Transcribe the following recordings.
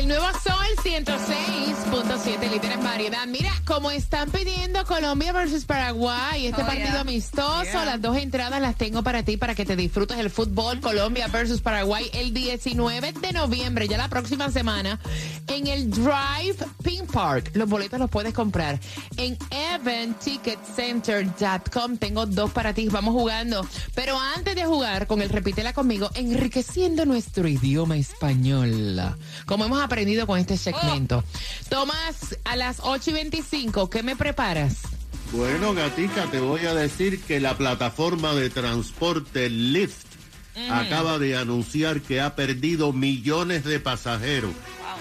El nuevo Sol 106.7, líder en variedad. Mira, como están pidiendo Colombia versus Paraguay, este partido amistoso, las dos entradas las tengo para ti para que te disfrutes el fútbol Colombia versus Paraguay el 19 de noviembre, ya la próxima semana, en el Drive Pink Park. Los boletos los puedes comprar en eventticketcenter.com. Tengo dos para ti, vamos jugando. Pero antes de jugar con el Repítela conmigo, enriqueciendo nuestro idioma español. Como hemos aprendido con este segmento. Tomás, a las 8 y 25, ¿qué me preparas? Bueno, gatica, te voy a decir que la plataforma de transporte Lyft acaba de anunciar que ha perdido millones de pasajeros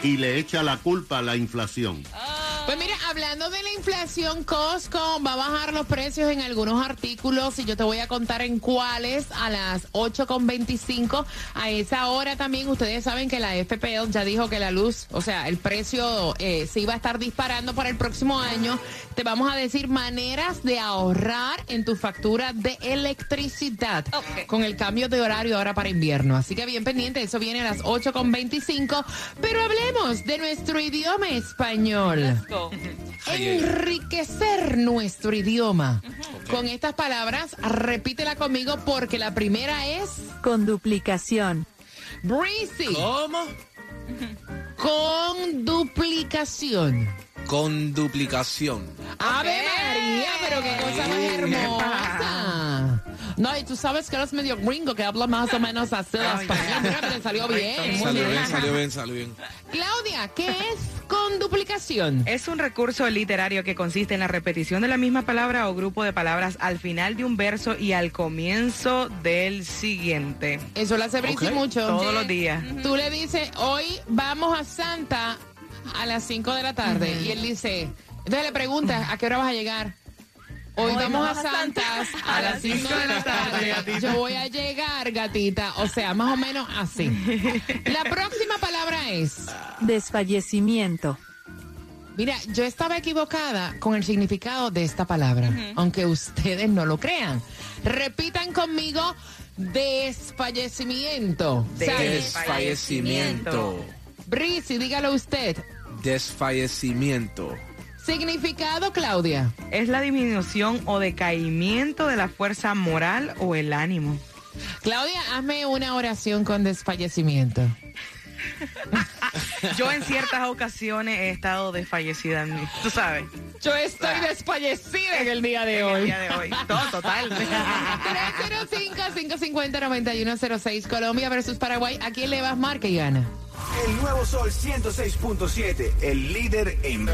y le echa la culpa a la inflación. Pues mira, hablando de la inflación, Costco va a bajar los precios en algunos artículos y yo te voy a contar en cuáles a las 8.25. A esa hora también ustedes saben que la FPL ya dijo que la luz, o sea, el precio eh, se iba a estar disparando para el próximo año. Te vamos a decir maneras de ahorrar en tu factura de electricidad con el cambio de horario ahora para invierno. Así que bien pendiente, eso viene a las 8.25. Pero hablemos de nuestro idioma español enriquecer nuestro idioma. Con estas palabras, repítela conmigo porque la primera es Con duplicación. breezy. ¿Cómo? Con duplicación. Con duplicación. Ave María, pero qué cosa más hermosa. No, y tú sabes que eres medio gringo que habla más o menos así la español. Mira, pero salió bien. Salió bien. salió bien, salió bien. Claudia, ¿qué es con duplicación? Es un recurso literario que consiste en la repetición de la misma palabra o grupo de palabras al final de un verso y al comienzo del siguiente. Eso lo hace Ok. mucho. Todos los días. Tú le dices, hoy vamos a Santa a las 5 de la tarde. Y él dice, entonces le preguntas, ¿a qué hora vas a llegar? Hoy, vamos, a Santas a las 5 de la tarde. Yo voy a llegar, gatita. O sea, más o menos así. La próxima palabra es, Desfallecimiento. mira, yo estaba equivocada con el significado de esta palabra, aunque ustedes no lo crean. Repitan conmigo, desfallecimiento. Desfallecimiento. Breezy, dígalo usted. Desfallecimiento. Significado, Claudia. Es la disminución o decaimiento de la fuerza moral o el ánimo. Claudia, hazme una oración con desfallecimiento. Yo en ciertas ocasiones he estado desfallecida, en mí, tú sabes, Yo estoy desfallecida en el día de en el hoy. día de hoy. Todo total. 305-550-9106 Colombia versus Paraguay. ¿A quién le vas, marca y gana? El nuevo Sol 106.7, el líder en...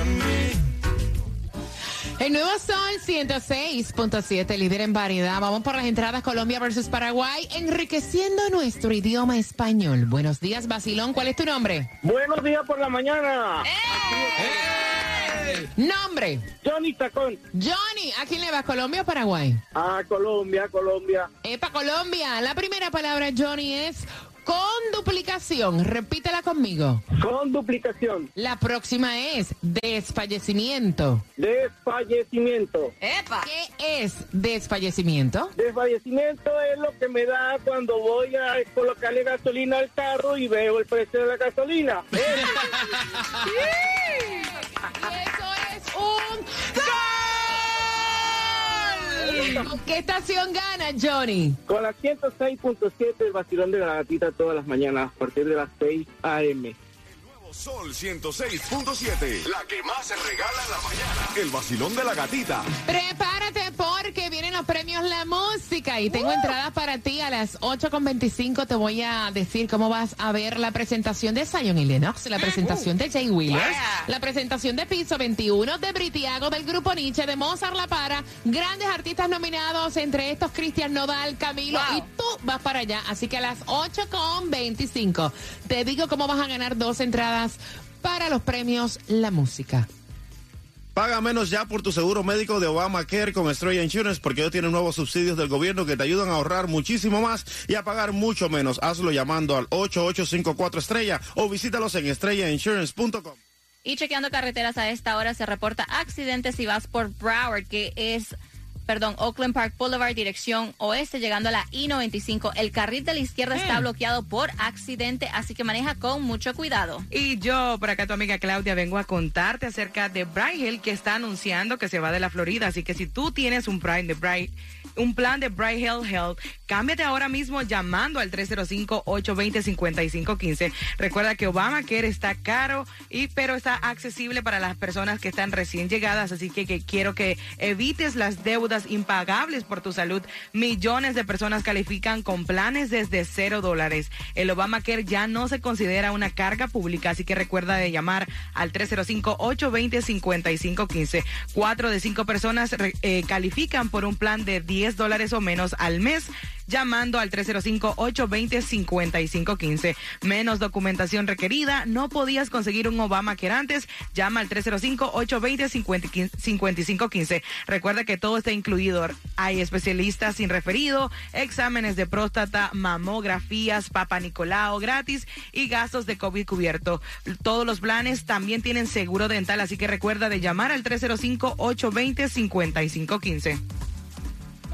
El nuevo Sol 106.7, líder en variedad. Vamos por las entradas Colombia versus Paraguay, enriqueciendo nuestro idioma español. Buenos días, Basilón. ¿Cuál es tu nombre? Buenos días por la mañana. Nombre. Johnny Tacón. Johnny, ¿a quién le vas, Colombia o Paraguay? A Colombia, Colombia. Epa, Colombia. La primera palabra, Johnny, es con duplicación, repítela conmigo. Con duplicación. La próxima es desfallecimiento. Desfallecimiento. ¡Epa! ¿Qué es desfallecimiento? Desfallecimiento es lo que me da cuando voy a colocarle gasolina al carro y veo el precio de la gasolina. ¡Sí! Y eso es un qué estación gana, Johnny? Con la 106.7, el vacilón de la gatita todas las mañanas a partir de las 6 a.m. Sol 106.7. La que más se regala en la mañana. El vacilón de la gatita. Prepárate los premios La Música. Y tengo entradas para ti a las 8.25. Te voy a decir cómo vas a ver la presentación de Zion y Lennox, la presentación de Jay Williams, la presentación de Piso 21, de Britiago, del Grupo Nietzsche, de Mozart La Para, grandes artistas nominados, entre estos Cristian Nodal, Camilo, y tú vas para allá. Así que a las 8.25 te digo cómo vas a ganar dos entradas para los premios La Música. Paga menos ya por tu seguro médico de Obamacare con Estrella Insurance porque ellos tienen nuevos subsidios del gobierno que te ayudan a ahorrar muchísimo más y a pagar mucho menos. Hazlo llamando al 8854 Estrella o visítalos en estrellainsurance.com. Y chequeando carreteras a esta hora se reporta accidentes si vas por Broward, que es perdón, Oakland Park Boulevard, dirección oeste, llegando a la I-95. El carril de la izquierda está bloqueado por accidente, así que maneja con mucho cuidado. Y yo, por acá tu amiga Claudia, vengo a contarte acerca de Bright Hill, que está anunciando que se va de la Florida. Así que si tú tienes un Prime de Bright, un plan de Bright Hill Health, cámbiate ahora mismo llamando al 305-820-5515. Recuerda que Obamacare está caro, y, pero está accesible para las personas que están recién llegadas, así que, que quiero que evites las deudas impagables por tu salud. Millones de personas califican con planes desde cero dólares. El Obamacare ya no se considera una carga pública, así que recuerda de llamar al 305-820-5515. Cuatro de cinco personas eh, califican por un plan de 10 dólares o menos al mes llamando al 305-820-5515. Menos documentación requerida. No podías conseguir un Obamacare antes. Llama al 305-820-5515. Recuerda que todo está incluido. Hay especialistas sin referido, exámenes de próstata, mamografías, Papa Nicolau gratis y gastos de COVID cubierto. Todos los planes también tienen seguro dental, así que recuerda de llamar al 305-820-5515.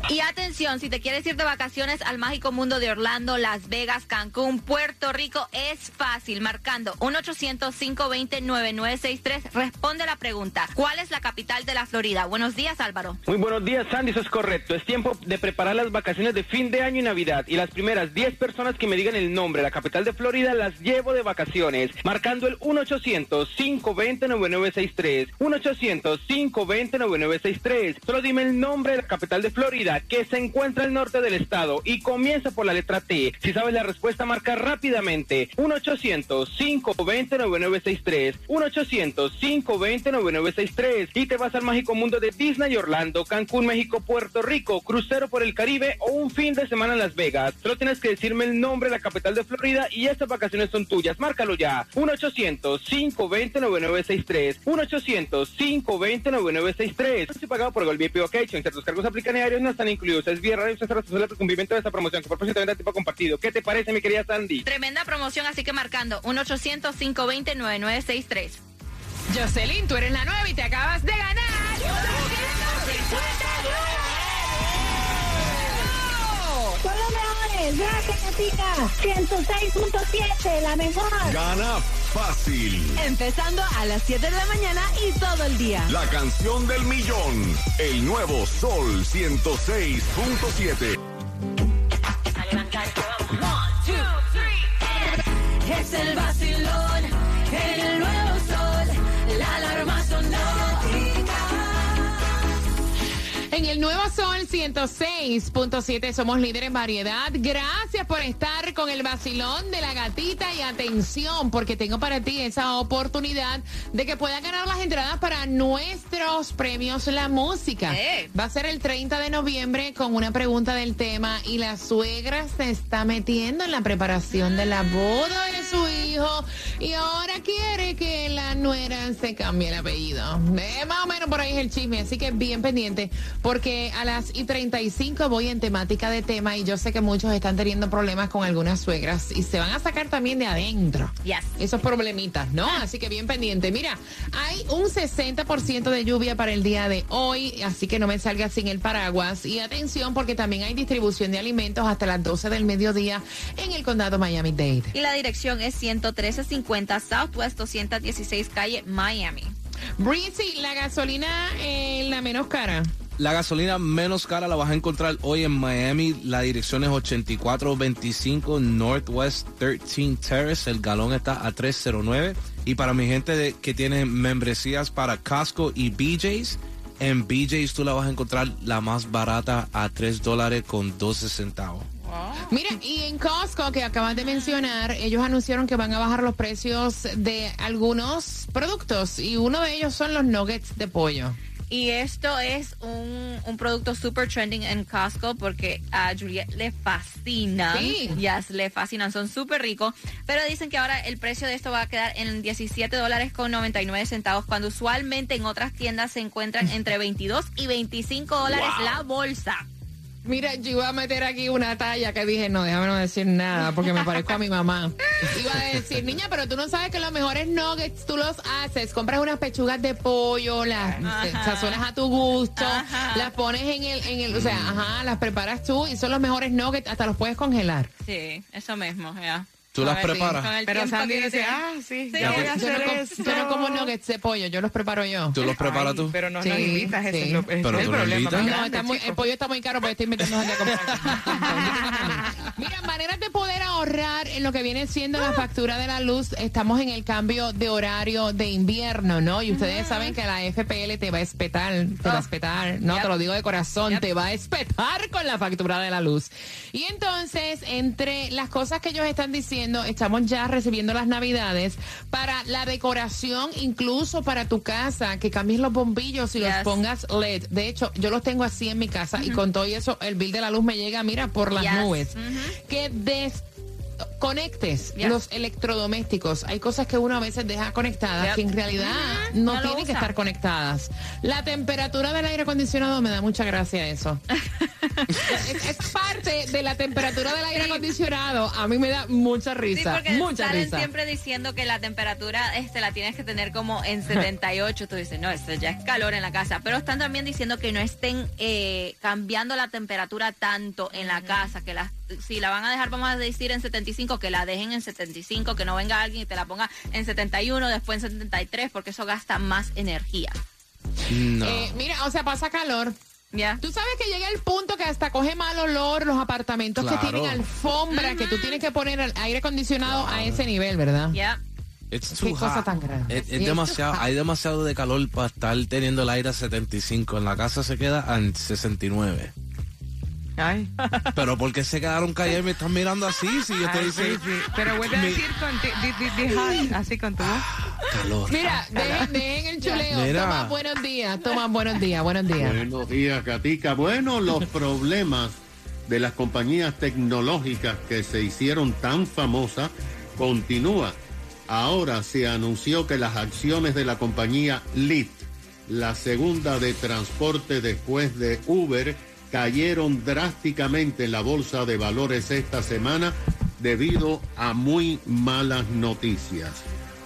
Y atención, si te quieres ir de vacaciones al mágico mundo de Orlando, Las Vegas, Cancún, Puerto Rico, es fácil. Marcando 1-800-520-9963. Responde la pregunta. ¿Cuál es la capital de la Florida? Buenos días, Álvaro. Muy buenos días, Sandy, eso es correcto. Es tiempo de preparar las vacaciones de fin de año y Navidad. Y las primeras 10 personas que me digan el nombre, la capital de Florida, las llevo de vacaciones. Marcando el 1-800-520-9963. 1-800-520-9963. Solo dime el nombre de la capital de Florida, que se encuentra al norte del estado y comienza por la letra T. Si sabes la respuesta, marca rápidamente. 1-800-520-9963. 1-800-520-9963. Y te vas al mágico mundo de Disney Orlando, Cancún, México, Puerto Rico, crucero por el Caribe o un fin de semana en Las Vegas. Solo tienes que decirme el nombre de la capital de Florida y estas vacaciones son tuyas. Márcalo ya. 1-800-520-9963. 1-800-520-9963. Estoy pagado por Golby Vacation. Ciertos cargos aplican diarios no están incluidos. Es vía radio, usted es responsable del cumplimiento de esta promoción, que por propósito de tipo compartido. ¿Qué te parece, mi querida Sandy? Tremenda promoción, así que marcando 1-800-520-9963. Jocelyn, tú eres la nueva y te acabas de ganar. Son los mejores. Gracias, Katica. 106.7, la mejor. Gana fácil. Empezando a las 7 de la mañana y todo el día. La canción del millón. El nuevo Sol 106.7. Es el Nuevo Sol 106.7 somos líderes en variedad. Gracias por estar con el vacilón de la gatita y atención porque tengo para ti esa oportunidad de que puedas ganar las entradas para nuestros premios La Música. Va a ser el 30 de noviembre con una pregunta del tema y la suegra se está metiendo en la preparación de la boda de su hijo y ahora quiere que la nuera se cambie el apellido. Eh, más o menos por ahí es el chisme, así que bien pendiente porque a las y 35 voy en temática de tema y yo sé que muchos están teniendo problemas con algunas suegras y se van a sacar también de adentro esos problemitas, ¿no? Así que bien pendiente. Mira, hay un 60% de lluvia para el día de hoy, así que no me salga sin el paraguas. Y atención porque también hay distribución de alimentos hasta las 12 del mediodía en el condado Miami-Dade. Y la dirección es 11350 Southwest 216 calle Miami. Breezy, la gasolina eh, la menos cara. La gasolina menos cara la vas a encontrar hoy en Miami. La dirección es 8425 Northwest 13 Terrace. El galón está a 309. Y para mi gente de- que tiene membresías para Costco y BJ's, en BJ's tú la vas a encontrar la más barata a 3 dólares con 12 centavos. Mira, y en Costco, que acabas de mencionar, ellos anunciaron que van a bajar los precios de algunos productos y uno de ellos son los nuggets de pollo. Y esto es un, un producto super trending en Costco porque a Juliet le fascinan. Sí. Yes, le fascinan, son súper ricos. Pero dicen que ahora el precio de esto va a quedar en 17 dólares con 99 centavos, cuando usualmente en otras tiendas se encuentran entre 22 y 25 dólares Wow. la bolsa. Mira, yo iba a meter aquí una talla que dije, no, déjame no decir nada porque me parezco a mi mamá. Iba a decir, niña, pero tú no sabes que los mejores nuggets tú los haces. Compras unas pechugas de pollo, las eh, sazonas a tu gusto, las pones en el, en el, o sea, ajá, las preparas tú y son los mejores nuggets, hasta los puedes congelar. Sí, eso mismo, ya. ¿Tú las A ver, sí, preparas? con el Pero tiempo Sandy dice, ah, sí, Sí. ya voy a Yo no, yo como nuggets de pollo, yo los preparo yo. ¿Tú los preparas tú? Pero no Sí, nos invitas, ese sí. es lo- ese Pero es el no problema. está muy- el pollo está muy caro, pero estoy invitando gente a comprar. Mira, maneras de poder ahorrar en lo que viene siendo la factura de la luz. Estamos en el cambio de horario de invierno, ¿no? Y ustedes saben que la FPL te va a espetar, te va a espetar, no, Yep. te lo digo de corazón, Yep. te va a espetar con la factura de la luz. Y entonces, entre las cosas que ellos están diciendo, estamos ya recibiendo las navidades para la decoración, incluso para tu casa, que cambies los bombillos y los pongas LED. De hecho, yo los tengo así en mi casa y con todo y eso, el bill de la luz me llega, mira, por las Yes. nubes. Que des conectes los electrodomésticos. Hay cosas que uno a veces deja conectadas que en realidad Ujú, no, tienen que estar conectadas. La temperatura del aire acondicionado me da mucha gracia eso. es, es parte de la temperatura del aire Sí. acondicionado. A mí me da mucha Sí, risa. porque mucha salen risa. siempre diciendo que la temperatura este, la tienes que tener como en 78. Tú dices, no, esto ya es calor en la casa. Pero están también diciendo que no estén eh, cambiando la temperatura tanto en la casa. Que la, si la van a dejar, vamos a decir, en 75, que la dejen en 75. Que no venga alguien y te la ponga en 71, después en 73, porque eso gasta más energía. No. Eh, mira, o sea, pasa calor. ¿Ya? Tú sabes que llega el punto que hasta coge mal olor los apartamentos que tienen alfombra, que tú tienes que poner el aire acondicionado a ese nivel, ¿verdad? Ya. It's Qué cosa tan grande. Es, es demasiado, hay demasiado de calor para estar teniendo el aire a 75. En la casa se queda a 69. Ay. Pero ¿por qué se quedaron callados y me están mirando así? Si yo te Ay, dice sí, sí. Pero vuelve a decir con ti- di- di- di- hot, así con tu voz. calor. Mira, dejen, dejen el chuleo. Mira. Toma buenos días, toma buenos días, buenos días. Buenos días, Katica. Bueno, los problemas de las compañías tecnológicas que se hicieron tan famosas continúan. Ahora se anunció que las acciones de la compañía Lyft, la segunda de transporte después de Uber, cayeron drásticamente en la bolsa de valores esta semana debido a muy malas noticias.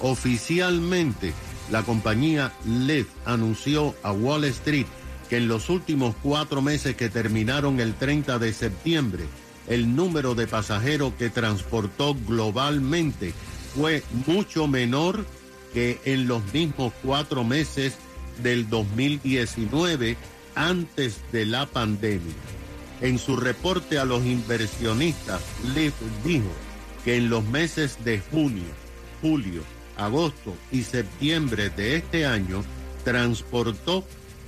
Oficialmente, la compañía Lyft anunció a Wall Street que en los últimos cuatro meses que terminaron el 30 de septiembre, el número de pasajeros que transportó globalmente fue mucho menor que en los mismos cuatro meses del 2019 antes de la pandemia. En su reporte a los inversionistas, Lyft dijo que en los meses de junio, julio, agosto y septiembre de este año transportó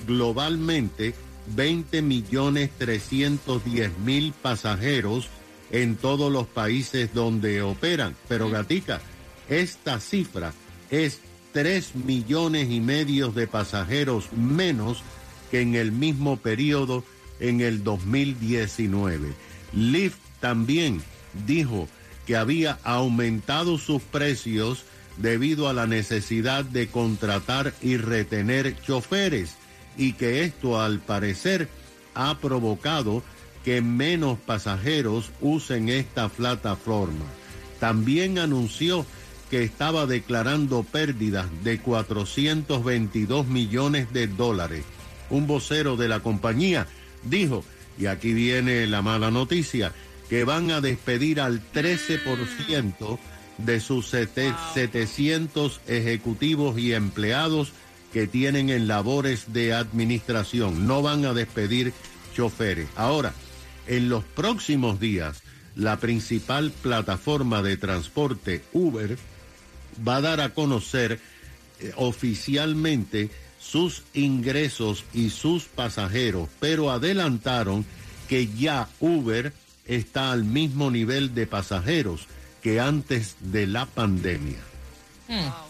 globalmente 20 millones 310 mil pasajeros en todos los países donde operan. Pero Gatica, esta cifra es 3 millones y medio de pasajeros menos que en el mismo periodo en el 2019. Lyft también dijo que había aumentado sus precios debido a la necesidad de contratar y retener choferes y que esto al parecer ha provocado que menos pasajeros usen esta plataforma. También anunció que estaba declarando pérdidas de 422 millones de dólares. Un vocero de la compañía dijo, y aquí viene la mala noticia, que van a despedir al 13% de sus sete- 700 ejecutivos y empleados que tienen en labores de administración. No van a despedir choferes. Ahora, en los próximos días, la principal plataforma de transporte Uber va a dar a conocer eh, oficialmente sus ingresos y sus pasajeros, pero adelantaron que ya Uber está al mismo nivel de pasajeros que antes de la pandemia.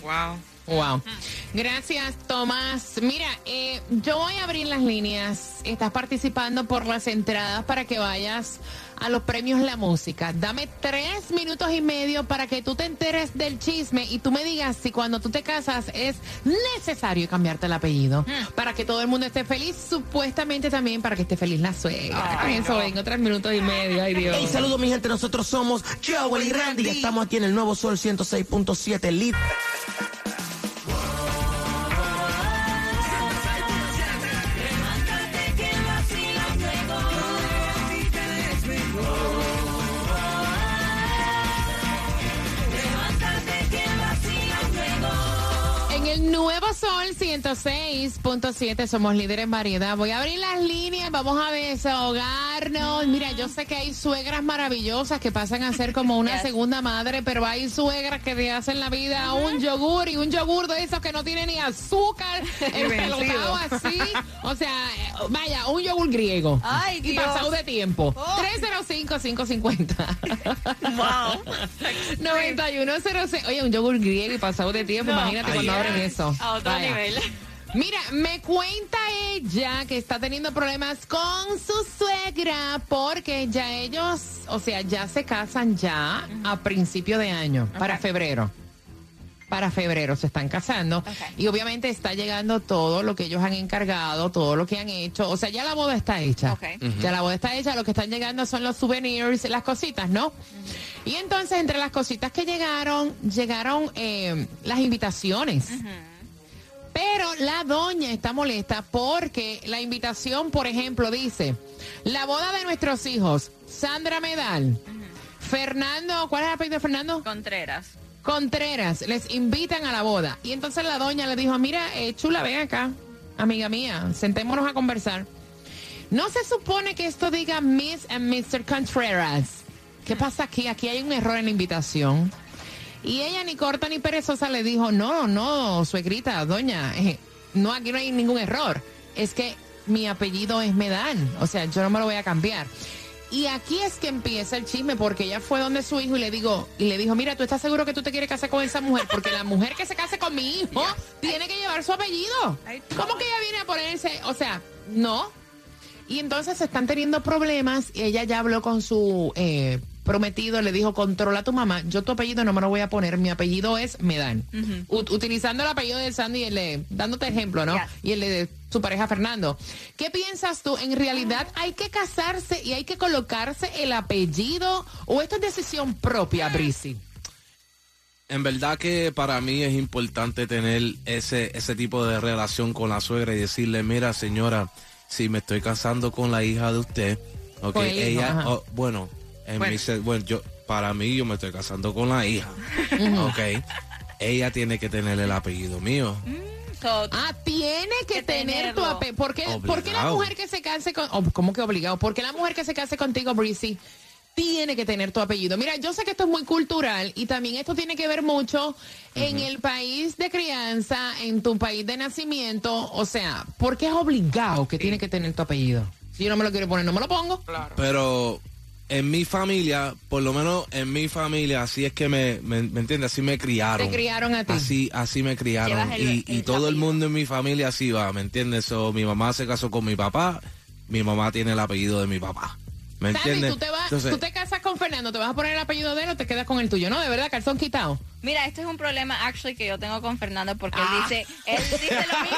Wow. Wow. Gracias, Tomás. Mira, eh, yo voy a abrir las líneas. Estás participando por las entradas para que vayas a los premios La Música. Dame tres minutos y medio para que tú te enteres del chisme y tú me digas si cuando tú te casas es necesario cambiarte el apellido para que todo el mundo esté feliz, supuestamente también para que esté feliz la suegra. Con eso vengo, tres minutos y medio. Ay, Dios. Hey, saludos mi gente, nosotros somos Joel y Randy. Estamos aquí en el Nuevo Sol 106.7 Lit. Nuevo Sol 106.7 somos líderes en variedad. Voy a abrir las líneas, vamos a desahogarnos. Mira, yo sé que hay suegras maravillosas que pasan a ser como una segunda madre, pero hay suegras que te hacen la vida un yogur y un yogur de esos que no tiene ni azúcar, empelotado así. O sea, eh, vaya, un yogur griego. Ay, y Dios. pasado de tiempo. 305-550. Wow. 9106. Oye, un yogur griego y pasado de tiempo. No. Imagínate cuando abren eso. A otro Vaya. nivel. Mira, me cuenta ella que está teniendo problemas con su suegra porque ya ellos, o sea, ya se casan ya a principio de año, para febrero. Para febrero se están casando y obviamente está llegando todo lo que ellos han encargado, todo lo que han hecho. O sea, ya la boda está hecha. Ujú. Ya la boda está hecha, lo que están llegando son los souvenirs, las cositas, ¿no? Y entonces entre las cositas que llegaron, llegaron eh, las invitaciones. Pero la doña está molesta porque la invitación, por ejemplo, dice, la boda de nuestros hijos, Sandra Medal, Fernando, ¿cuál es el apellido de Fernando? Contreras. Contreras, les invitan a la boda. Y entonces la doña le dijo, mira, eh, chula, ven acá, amiga mía, sentémonos a conversar. No se supone que esto diga Miss and Mr. Contreras. ¿Qué pasa aquí? Aquí hay un error en la invitación. Y ella ni corta ni perezosa le dijo, no, no, suegrita, doña, eh, no, aquí no hay ningún error. Es que mi apellido es Medal, o sea, yo no me lo voy a cambiar. Y aquí es que empieza el chisme, porque ella fue donde su hijo y le digo, y le dijo, mira, ¿tú estás seguro que tú te quieres casar con esa mujer? Porque la mujer que se case con mi hijo tiene que llevar su apellido. ¿Cómo que ella viene a ponerse? O sea, no. Y entonces están teniendo problemas y ella ya habló con su eh, prometido, le dijo, controla a tu mamá, yo tu apellido no me lo voy a poner, mi apellido es Medan. U- utilizando el apellido de Sandy y el de, dándote ejemplo, ¿no? Y el de su pareja Fernando. ¿Qué piensas tú? ¿En realidad hay que casarse y hay que colocarse el apellido o esto es decisión propia, Brisi? En verdad que para mí es importante tener ese, ese tipo de relación con la suegra y decirle, mira señora, si me estoy casando con la hija de usted, ok, Con el hijo, ella, oh, bueno, en Bueno. mi se- bueno, yo, para mí yo me estoy casando con la hija, ok, ella tiene que tener el apellido mío. Ah, tiene que, tener tu apellido. ¿Por qué, por qué la mujer que se case con... oh, ¿Cómo que obligado? ¿Por qué la mujer que se case contigo, Breezy, tiene que tener tu apellido? Mira, yo sé que esto es muy cultural y también esto tiene que ver mucho en el país de crianza, en tu país de nacimiento. O sea, ¿por qué es obligado que tiene que tener tu apellido? Si yo no me lo quiero poner, no me lo pongo. Claro. Pero en mi familia, por lo menos en mi familia, así es que me, me, ¿me entiendes? Así me criaron. Te criaron a ti. Así, así me criaron. El- y todo el mundo en mi familia así va, ¿me entiendes? So, mi mamá se casó con mi papá, mi mamá tiene el apellido de mi papá. ¿Me entiendes? tú te, vas, Entonces, tú te casas con Fernando, ¿te vas a poner el apellido de él o te quedas con el tuyo? No, de verdad, calzón quitado. Mira, este es un problema actually que yo tengo con Fernando porque Ah. él dice, él dice lo mismo.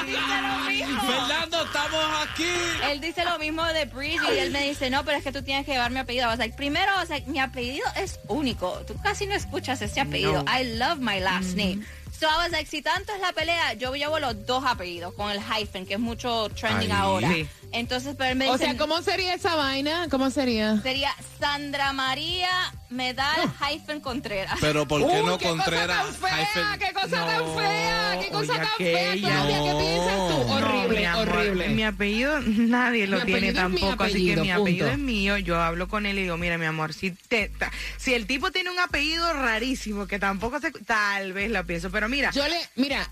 Él dice lo mismo. Fernando, estamos aquí. Él dice lo mismo de Bridget y él me dice, no, pero es que tú tienes que llevar mi apellido. O sea, primero, o sea, mi apellido es único. Tú casi no escuchas ese apellido. No. I love my last name. So I was like, si tanto es la pelea, yo llevo los dos apellidos con el hyphen, que es mucho trending ahora. Sí. Entonces, pero él me O dice, sea, ¿cómo sería esa vaina? ¿Cómo sería? sería Sandra María Medal hyphen Contreras. Pero ¿por qué Uy, no qué cosa Contreras? tan fea, hyphen- qué cosa tan No, fea, qué cosa tan fea. Claudia, ¿qué piensas tú? No. Horrible, mi amor, horrible. Mi apellido nadie lo Mi tiene apellido mi tampoco, así que apellido, mi apellido punto. es mío. Yo hablo con él y digo, mira, mi amor, si te, ta- si el tipo tiene un apellido rarísimo que tampoco se, tal vez lo pienso, pero mira, Yo le, mira,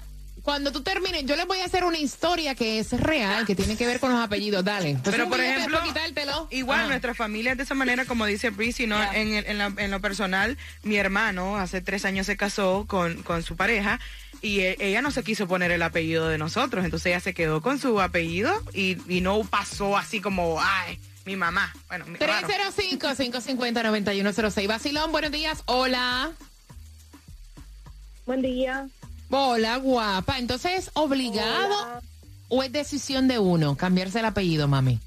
cuando tú termines, yo les voy a hacer una historia que es real, que tiene que ver con los apellidos. Dale. Entonces, Pero por ejemplo, quitártelo. igual Ajá. nuestra familia es de esa manera, como dice Breezy, ¿no? En, el- en, la- en lo personal, mi hermano hace tres años se casó con, con su pareja y e- ella no se quiso poner el apellido de nosotros, entonces ella se quedó con su apellido y, y no pasó así como, ay, mi mamá. Bueno, mi- raro. 305-550-9106. Basilón, buenos días. Hola. Buen día. Hola, guapa. Entonces, ¿es obligado o es decisión de uno cambiarse el apellido, mami?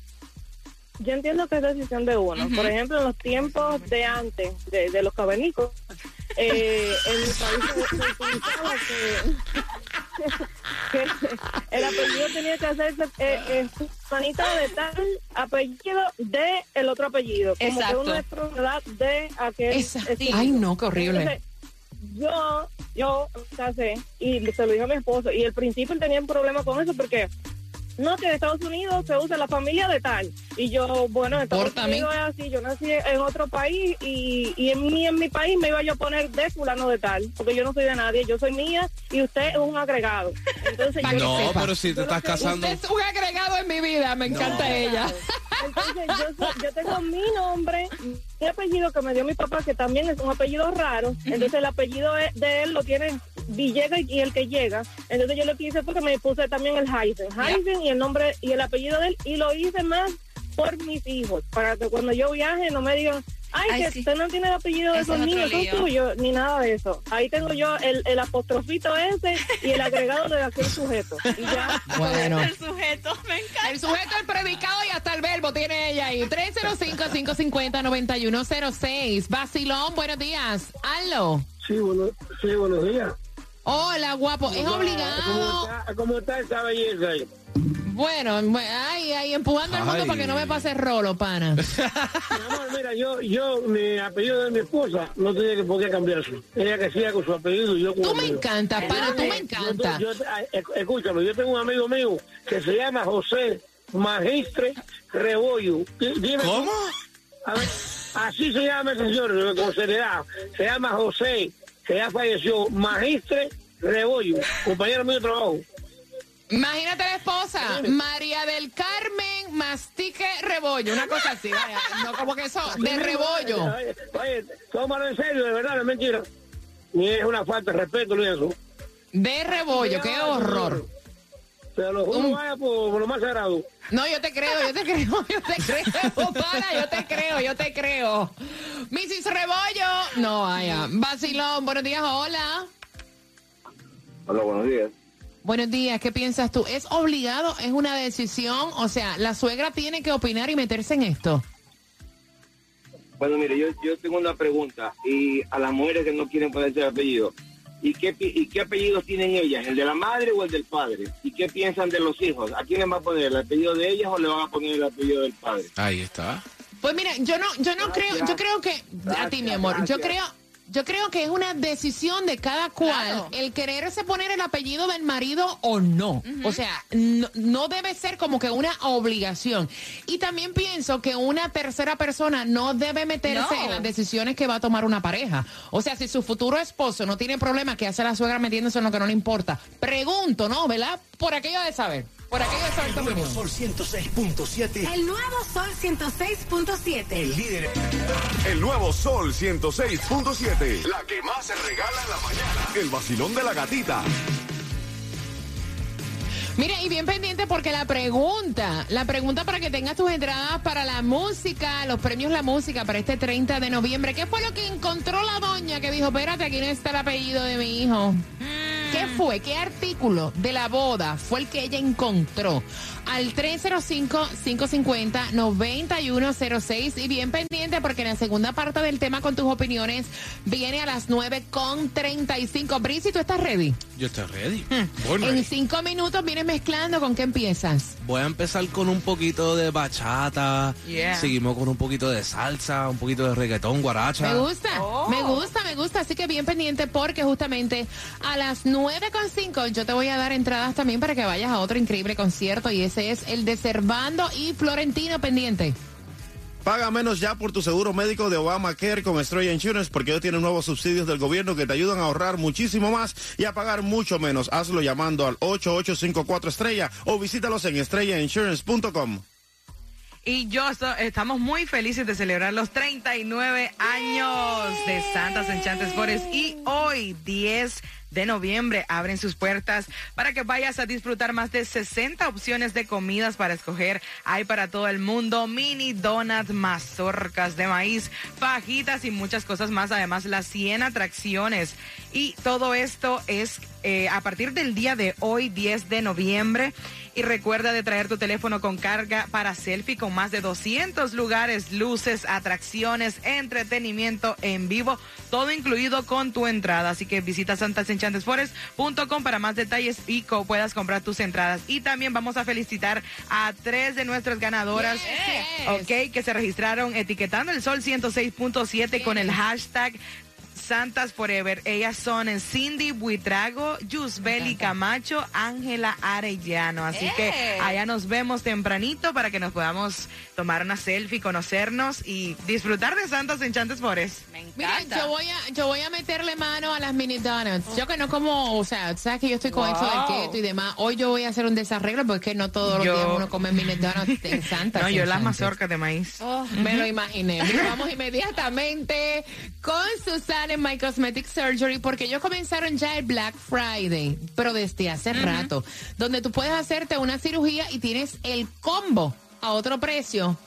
Yo entiendo que es decisión de uno. Por ejemplo, en los tiempos de antes, de, de los cavernícolas, eh, en mi país que, que el apellido tenía que hacerse eh, eh, manita de tal apellido de el otro apellido. Como Exacto. que una enfermedad de aquel. Ay, no, qué horrible. Entonces, yo, yo me casé y se lo dije a mi esposo y el principio él tenía un problema con eso porque no, que en Estados Unidos se usa la familia de tal. Y yo, bueno, en Estados Pórtame. Unidos es así, yo nací en otro país y, y en, mi, en mi país me iba yo a poner de fulano de tal, porque yo no soy de nadie, yo soy mía y usted es un agregado. Entonces, yo No, sepa. pero si te estás casando... Usted es un agregado en mi vida, me encanta ella. Entonces yo, yo tengo mi nombre, mi apellido que me dio mi papá, que también es un apellido raro. Entonces el apellido e- de él lo tiene Villegas y el que llega. Entonces yo lo que hice fue que me puse también el Heisen. Heisen y el nombre y el apellido de él. Y lo hice más por mis hijos, para que cuando yo viaje no me digan... Ay, Ay, que sí. usted no tiene el apellido de esos niños, son tuyos, ni nada de eso. Ahí tengo yo el, el apostrofito ese y el agregado de aquel sujeto. Y ya. Bueno. El sujeto, me encanta. El sujeto, el predicado y hasta el verbo tiene ella ahí. 305-550-9106. Basilón, buenos días. Aló. Sí, bueno, sí, buenos días. Hola, guapo. Es ¿Cómo obligado. está, cómo está esa belleza ahí? Bueno, bu- ay, ay, empujando al mundo para que no me pase rolo, pana. Mi amor, mira, yo, yo, mi apellido de mi esposa no tenía que por qué cambiarse. Ella que siga con su apellido y yo con Tú el me mío. encantas, pana, tú me encantas. Yo escúchame, yo tengo un amigo mío que se llama José Magistre Rebollo. Di- dime ¿Cómo? A ver, así se llama el señor, con seriedad. Se llama José, que ya falleció, Magistre Rebollo, compañero mío de trabajo. Imagínate la esposa, María del Carmen Mastique Rebollo, una cosa así, vaya, no como que eso, de rebollo. Oye, oye, tómalo en serio, de verdad, no es mentira. Ni es una falta de respeto ni eso. De rebollo, qué horror. Pero lo juro, vaya por, por lo más sagrado. No, yo te creo, yo te creo, yo te creo, para, yo te creo, yo te creo. Mrs. Rebollo, no, vaya. Basilón, buenos días, hola. Hola, buenos días. Buenos días, ¿qué piensas tú? ¿Es obligado? ¿Es una decisión? O sea, la suegra tiene que opinar y meterse en esto. Bueno, mire, yo, yo tengo una pregunta y a las mujeres que no quieren ponerse el apellido. ¿Y qué, pi- ¿Y qué apellidos tienen ellas? ¿El de la madre o el del padre? ¿Y qué piensan de los hijos? ¿A quién les va a poner el apellido de ellas o le van a poner el apellido del padre? Ahí está. Pues mira, yo no, yo no creo, yo creo que a ti, mi amor, yo creo, yo creo que es una decisión de cada cual el quererse poner el apellido del marido o no. O sea, no, no debe ser como que una obligación. Y también pienso que una tercera persona no debe meterse No. en las decisiones que va a tomar una pareja. O sea, si su futuro esposo no tiene problema, que hace la suegra metiéndose en lo que no le importa? Pregunto, ¿no? ¿Verdad? Por aquello de saber. Por aquello de saber tu Nuevo. Sol 106.7. El nuevo Sol 106.7. El líder. El nuevo Sol 106.7. La que más se regala en la mañana. El vacilón de la gatita. Mire, y bien pendiente porque la pregunta, la pregunta para que tengas tus entradas para la música, los premios La Música para este 30 de noviembre. ¿Qué fue lo que encontró la doña que dijo, espérate, aquí no está el apellido de mi hijo? ¿Qué fue? ¿Qué artículo de la boda fue el que ella encontró? Al 305-550-9106 y bien pendiente porque en la segunda parte del tema con tus opiniones viene a las 9 con 35. Brisi, ¿tú estás ready? Yo estoy ready. Hmm. En cinco minutos vienes mezclando. ¿Con qué empiezas? Voy a empezar con un poquito de bachata. Yeah. Seguimos con un poquito de salsa, un poquito de reggaetón, guaracha. Me gusta, me gusta, me gusta. Así que bien pendiente porque justamente a las 9.5 yo te voy a dar entradas también para que vayas a otro increíble concierto y ese es el de Cervando y Florentino pendiente. Paga menos ya por tu seguro médico de Obamacare con Estrella Insurance porque ellos tienen nuevos subsidios del gobierno que te ayudan a ahorrar muchísimo más y a pagar mucho menos. Hazlo llamando al 8854 Estrella o visítalos en estrellainsurance.com. Y yo so- estamos muy felices de celebrar los 39 años de Santas Enchantes Forest y hoy 10 de noviembre abren sus puertas para que vayas a disfrutar más de 60 opciones de comidas para escoger. Hay para todo el mundo mini donuts, mazorcas de maíz, fajitas y muchas cosas más. Además, las 100 atracciones. Y todo esto es eh, a partir del día de hoy, 10 de noviembre. Y recuerda de traer tu teléfono con carga para selfie con más de 200 lugares, luces, atracciones, entretenimiento en vivo, todo incluido con tu entrada. Así que visita santasenchantesforest.com para más detalles y co puedas comprar tus entradas. Y también vamos a felicitar a tres de nuestras ganadoras, ok, que se registraron etiquetando el sol 106.7 con el hashtag Santas Forever. Ellas son Cindy Buitrago, Yusbeli Camacho, Ángela Arellano. Así que ¡Eh! allá nos vemos tempranito para que nos podamos tomar una selfie, conocernos y disfrutar de Santas Enchantes Forest. Mira, yo voy a yo voy a meterle mano a las mini donuts. Yo que no como, o sea, sabes que yo estoy con Wow. esto del keto y demás. Hoy yo voy a hacer un desarreglo porque no todos los Yo- días uno come mini donuts en Santa. No, yo las mazorcas de maíz. Me lo imaginé. Mira, vamos inmediatamente con Susana en My Cosmetic Surgery porque ellos comenzaron ya el Black Friday, pero desde hace rato, donde tú puedes hacerte una cirugía y tienes el combo a otro precio.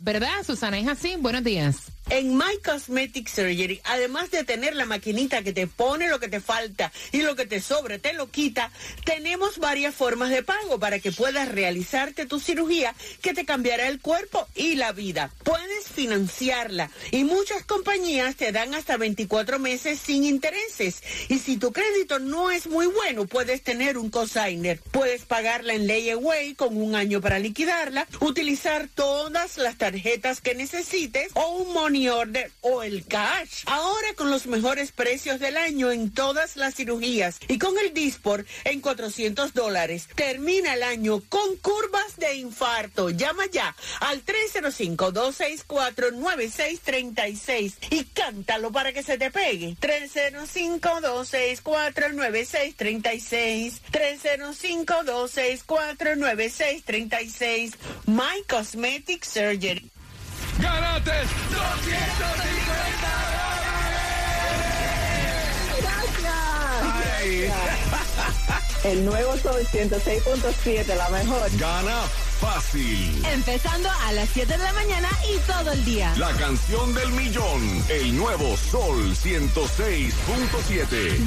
¿Verdad, Susana? ¿Es así? Buenos días. En My Cosmetic Surgery, además de tener la maquinita que te pone lo que te falta y lo que te sobra te lo quita, tenemos varias formas de pago para que puedas realizarte tu cirugía que te cambiará el cuerpo y la vida. Puedes financiarla y muchas compañías te dan hasta 24 meses sin intereses. Y si tu crédito no es muy bueno, puedes tener un cosigner. Puedes pagarla en layaway con un año para liquidarla, utilizar todas las tarjetas que necesites o un money order o el cash. Ahora con los mejores precios del año en todas las cirugías y con el Dispor en 400 dólares. Termina el año con curvas de infarto. Llama ya al 305-264-9636 y cántalo para que se te pegue. 305-264-9636. 305-264-9636. My Cosmetic Surgery. ¡Gánate! El nuevo Sol 106.7, la mejor. Gana fácil. Empezando a las 7 de la mañana y todo el día. La canción del millón. El nuevo Sol 106.7.